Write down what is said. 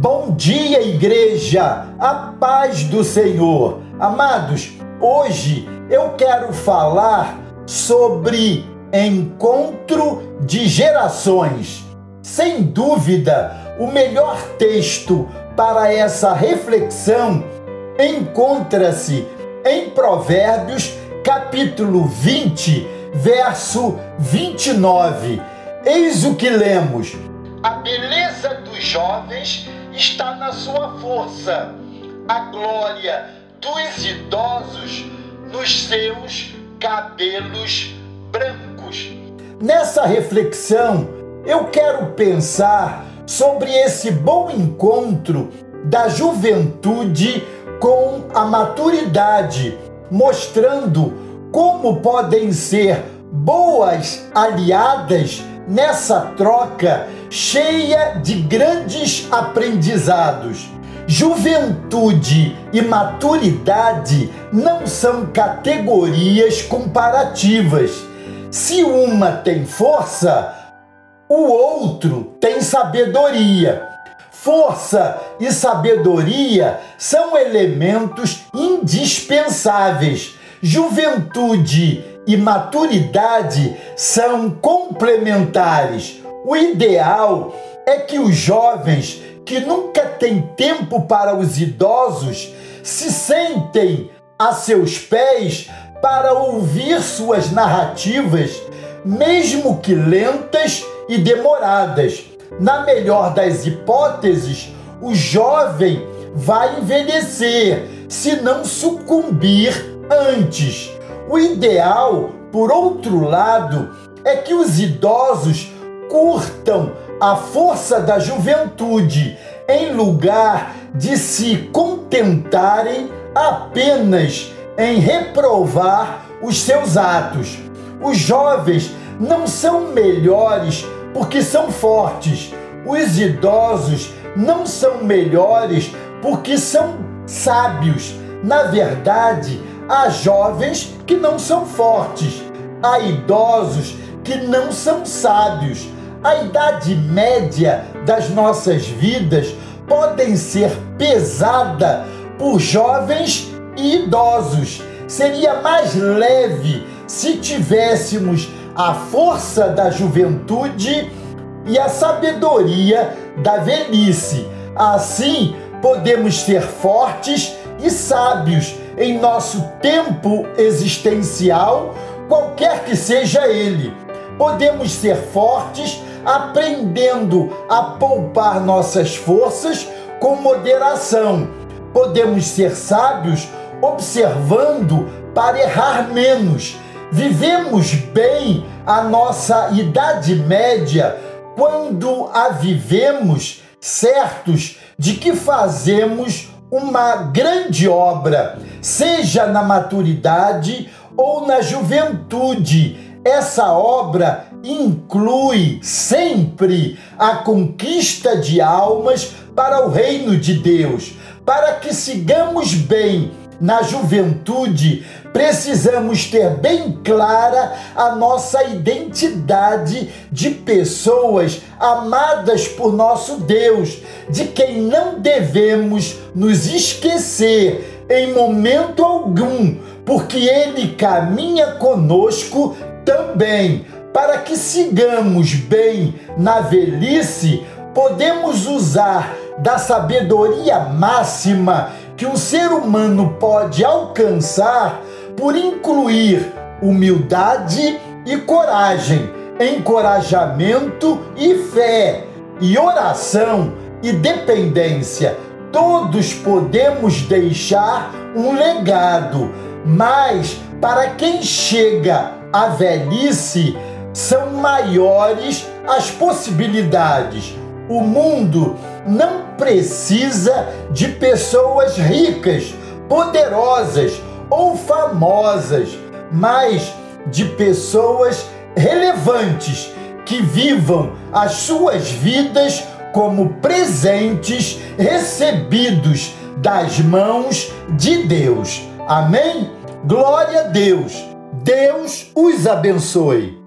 Bom dia, igreja! A paz do Senhor. Amados, hoje eu quero falar sobre encontro de gerações. Sem dúvida, o melhor texto para essa reflexão encontra-se em Provérbios, capítulo 20, verso 29. Eis o que lemos: A beleza dos jovens está na sua força, a glória dos idosos nos seus cabelos brancos. Nessa reflexão, eu quero pensar sobre esse bom encontro da juventude com a maturidade, mostrando como podem ser boas aliadas nessa troca cheia de grandes aprendizados. Juventude e maturidade não são categorias comparativas. Se uma tem força, o outro tem sabedoria. Força e sabedoria são elementos indispensáveis. Juventude e maturidade são complementares. O ideal é que os jovens que nunca têm tempo para os idosos se sentem a seus pés para ouvir suas narrativas, mesmo que lentas e demoradas. Na melhor das hipóteses, o jovem vai envelhecer se não sucumbir antes. O ideal, por outro lado, é que os idosos curtam a força da juventude em lugar de se contentarem apenas em reprovar os seus atos. Os jovens não são melhores porque são fortes. Os idosos não são melhores porque são sábios. Na verdade, há jovens que não são fortes, há idosos que não são sábios. A idade média das nossas vidas podem ser pesada por jovens e idosos. Seria mais leve se tivéssemos a força da juventude e a sabedoria da velhice. Assim, podemos ser fortes e sábios em nosso tempo existencial, qualquer que seja ele. Podemos ser fortes aprendendo a poupar nossas forças com moderação. Podemos ser sábios observando para errar menos. Vivemos bem a nossa idade média quando a vivemos certos de que fazemos uma grande obra, seja na maturidade ou na juventude. Essa obra inclui sempre a conquista de almas para o reino de Deus. Para que sigamos bem na juventude, precisamos ter bem clara a nossa identidade de pessoas amadas por nosso Deus, de quem não devemos nos esquecer em momento algum, porque Ele caminha conosco também. Para que sigamos bem na velhice, podemos usar da sabedoria máxima que um ser humano pode alcançar por incluir humildade e coragem, encorajamento e fé, e oração e dependência. Todos podemos deixar um legado, mas para quem chega à velhice, são maiores as possibilidades. O mundo não precisa de pessoas ricas, poderosas ou famosas, mas de pessoas relevantes que vivam as suas vidas como presentes recebidos das mãos de Deus. Amém? Glória a Deus. Deus os abençoe.